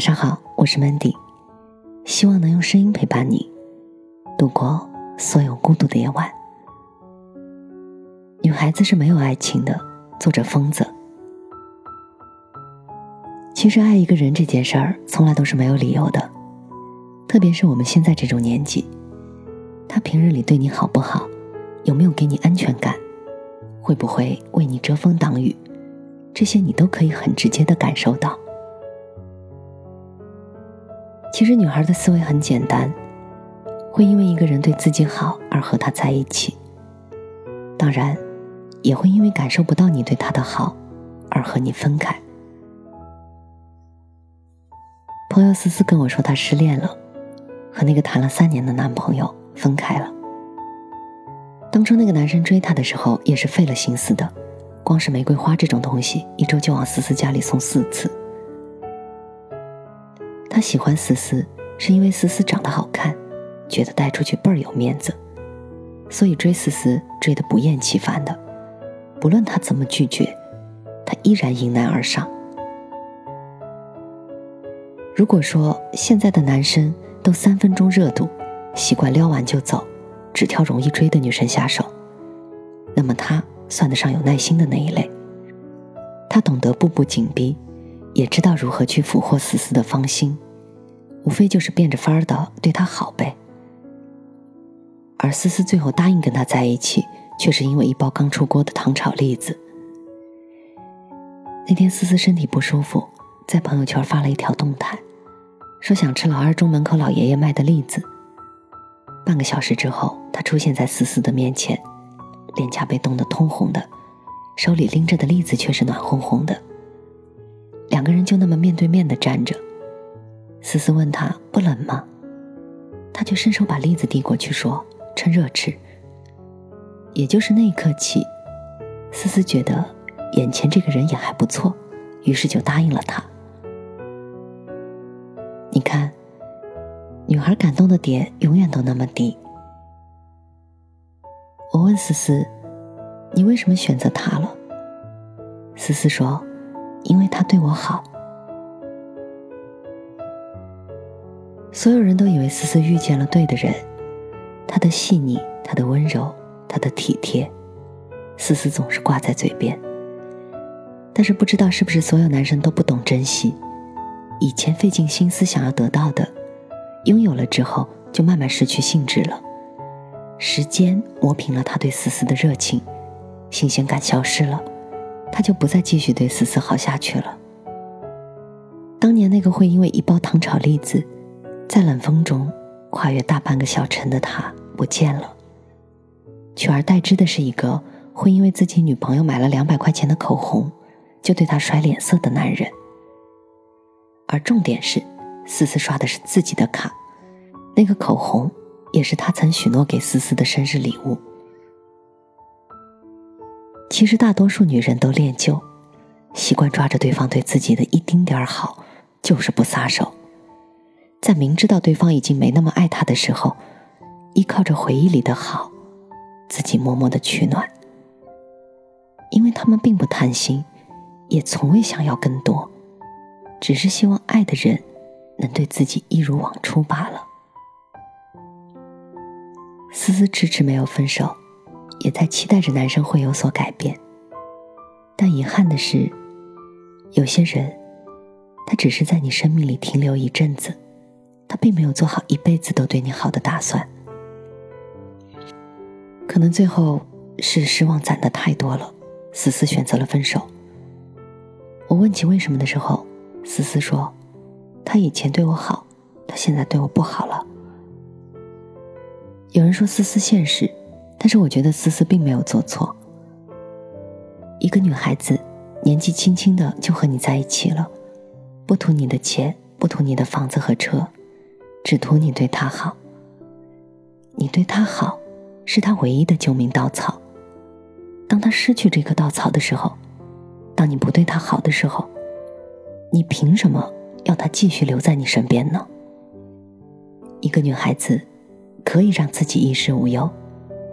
晚上好，我是 Mandy，希望能用声音陪伴你度过所有孤独的夜晚。女孩子是没有爱情的，作者疯子。其实爱一个人这件事儿，从来都是没有理由的，特别是我们现在这种年纪，他平日里对你好不好，有没有给你安全感，会不会为你遮风挡雨，这些你都可以很直接的感受到。其实女孩的思维很简单，会因为一个人对自己好而和他在一起，当然，也会因为感受不到你对他的好而和你分开。朋友思思跟我说，她失恋了，和那个谈了三年的男朋友分开了。当初那个男生追她的时候，也是费了心思的，光是玫瑰花这种东西，一周就往思思家里送四次。他喜欢思思，是因为思思长得好看，觉得带出去倍儿有面子，所以追思思追得不厌其烦的。不论他怎么拒绝，他依然迎难而上。如果说现在的男生都三分钟热度，习惯撩完就走，只挑容易追的女生下手，那么他算得上有耐心的那一类。他懂得步步紧逼。也知道如何去俘获思思的芳心，无非就是变着法儿的对他好呗。而思思最后答应跟他在一起，却是因为一包刚出锅的糖炒栗子。那天思思身体不舒服，在朋友圈发了一条动态，说想吃老二中门口老爷爷卖的栗子。半个小时之后，他出现在思思的面前，脸颊被冻得通红的，手里拎着的栗子却是暖烘烘的。两个人就那么面对面的站着，思思问他不冷吗？他就伸手把栗子递过去，说趁热吃。也就是那一刻起，思思觉得眼前这个人也还不错，于是就答应了他。你看，女孩感动的点永远都那么低。我问思思，你为什么选择他了？思思说。因为他对我好，所有人都以为思思遇见了对的人，他的细腻，他的温柔，他的体贴，思思总是挂在嘴边。但是不知道是不是所有男生都不懂珍惜，以前费尽心思想要得到的，拥有了之后就慢慢失去兴致了。时间磨平了他对思思的热情，新鲜感消失了。他就不再继续对思思好下去了。当年那个会因为一包糖炒栗子，在冷风中跨越大半个小城的他不见了，取而代之的是一个会因为自己女朋友买了两百块钱的口红，就对他甩脸色的男人。而重点是，思思刷的是自己的卡，那个口红也是他曾许诺给思思的生日礼物。其实大多数女人都恋旧，习惯抓着对方对自己的一丁点儿好，就是不撒手。在明知道对方已经没那么爱他的时候，依靠着回忆里的好，自己默默的取暖。因为他们并不贪心，也从未想要更多，只是希望爱的人能对自己一如往初罢了。思思迟迟没有分手。也在期待着男生会有所改变，但遗憾的是，有些人，他只是在你生命里停留一阵子，他并没有做好一辈子都对你好的打算。可能最后是失望攒的太多了，思思选择了分手。我问起为什么的时候，思思说：“他以前对我好，他现在对我不好了。”有人说思思现实。但是我觉得思思并没有做错。一个女孩子年纪轻轻的就和你在一起了，不图你的钱，不图你的房子和车，只图你对她好。你对她好，是她唯一的救命稻草。当她失去这棵稻草的时候，当你不对她好的时候，你凭什么要她继续留在你身边呢？一个女孩子可以让自己衣食无忧。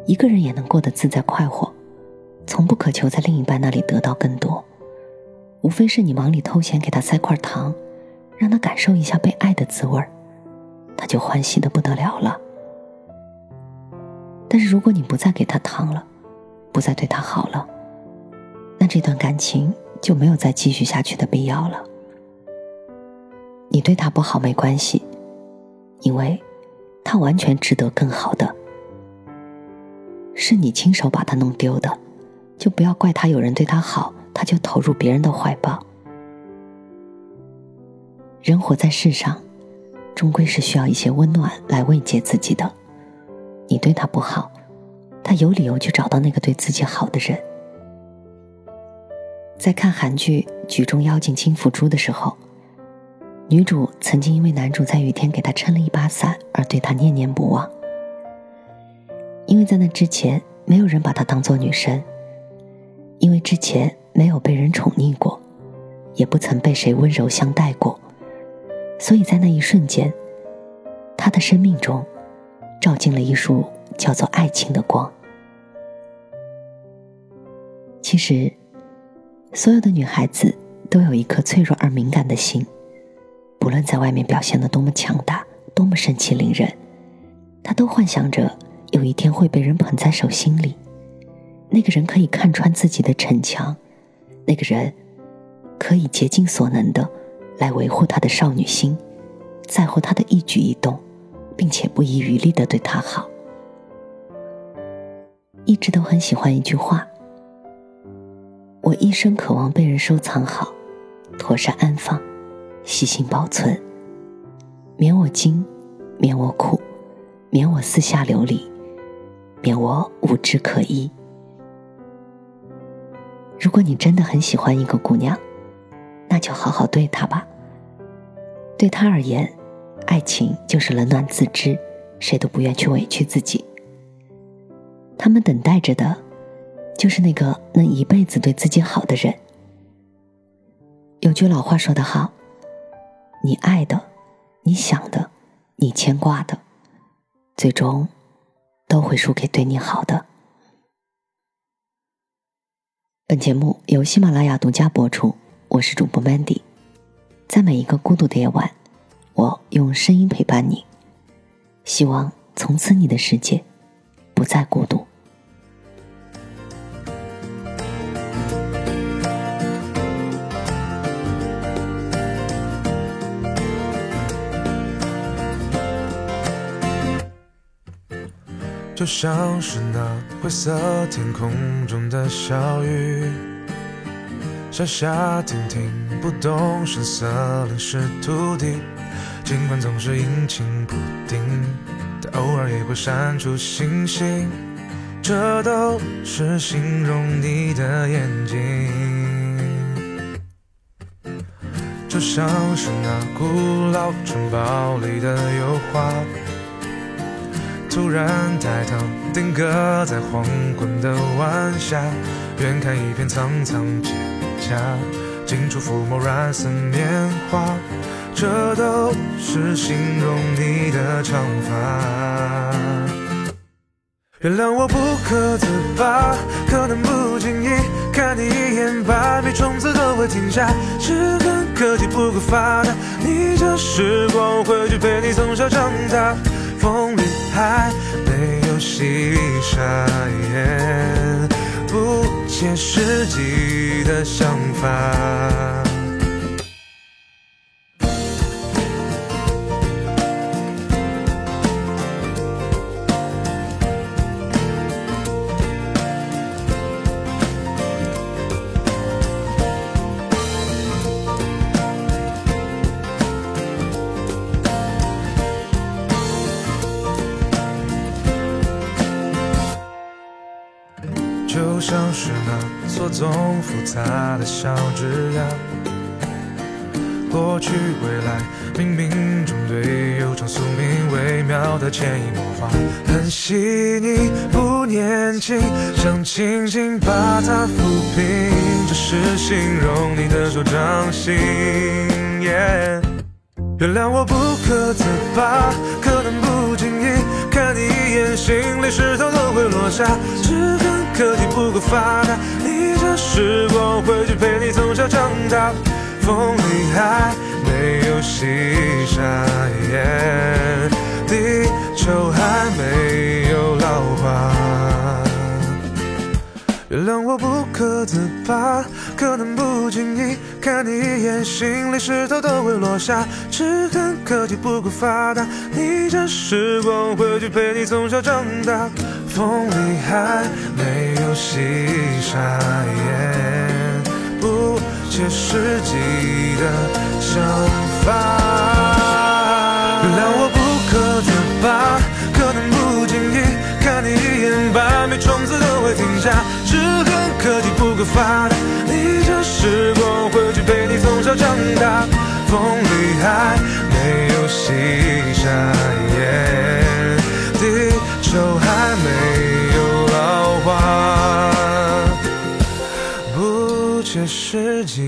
一个人也能过得自在快活，从不渴求在另一半那里得到更多，无非是你忙里偷闲给他塞块糖，让他感受一下被爱的滋味儿，他就欢喜的不得了了。但是如果你不再给他糖了，不再对他好了，那这段感情就没有再继续下去的必要了。你对他不好没关系，因为，他完全值得更好的。是你亲手把他弄丢的，就不要怪他。有人对他好，他就投入别人的怀抱。人活在世上，终归是需要一些温暖来慰藉自己的。你对他不好，他有理由去找到那个对自己好的人。在看韩剧《举重妖精金福珠》的时候，女主曾经因为男主在雨天给她撑了一把伞而对他念念不忘。因为在那之前，没有人把她当做女神；因为之前没有被人宠溺过，也不曾被谁温柔相待过，所以在那一瞬间，她的生命中照进了一束叫做爱情的光。其实，所有的女孩子都有一颗脆弱而敏感的心，不论在外面表现的多么强大，多么盛气凌人，她都幻想着。有一天会被人捧在手心里，那个人可以看穿自己的逞强，那个人可以竭尽所能的来维护她的少女心，在乎她的一举一动，并且不遗余力的对她好。一直都很喜欢一句话：我一生渴望被人收藏好，妥善安放，细心保存，免我惊，免我苦，免我四下流离。免我无枝可依。如果你真的很喜欢一个姑娘，那就好好对他吧。对他而言，爱情就是冷暖自知，谁都不愿去委屈自己。他们等待着的，就是那个能一辈子对自己好的人。有句老话说得好：“你爱的，你想的，你牵挂的，最终。”都会输给对你好的。本节目由喜马拉雅独家播出，我是主播 Mandy，在每一个孤独的夜晚，我用声音陪伴你，希望从此你的世界不再孤独。就像是那灰色天空中的小雨，下下停停，不动声色淋湿土地。尽管总是阴晴不定，但偶尔也会闪出星星。这都是形容你的眼睛，就像是那古老城堡里的油画。突然抬头，定格在黄昏的晚霞，远看一片苍苍蒹葭，近处抚摸染色棉花，这都是形容你的长发。原谅我不可自拔，可能不经意看你一眼，百米冲刺都会停下。只恨科技不够发达，逆着时光回去陪你从小长大。风里还没有细沙，不切实际的想法。就像是那错综复杂的小枝桠，过去未来冥冥中对悠长宿命微妙的潜移默化，很细腻不年轻，想轻轻把它抚平，这是形容你的手掌心。原谅我不可自拔，可能不经意你一眼，心里石头都会落下。只恨。科技不够发达，逆着时光回去陪你从小长大，风里还没有。细沙，地球还没原谅我不可自拔，可能不经意看你一眼，心里石头都会落下。只恨科技不够发达，逆着时光回去陪你从小长大。风里还没有细沙，不切实际的想法。发达，逆着时光回去陪你从小长大。风里还没有细沙，地球还没有老化，不切实际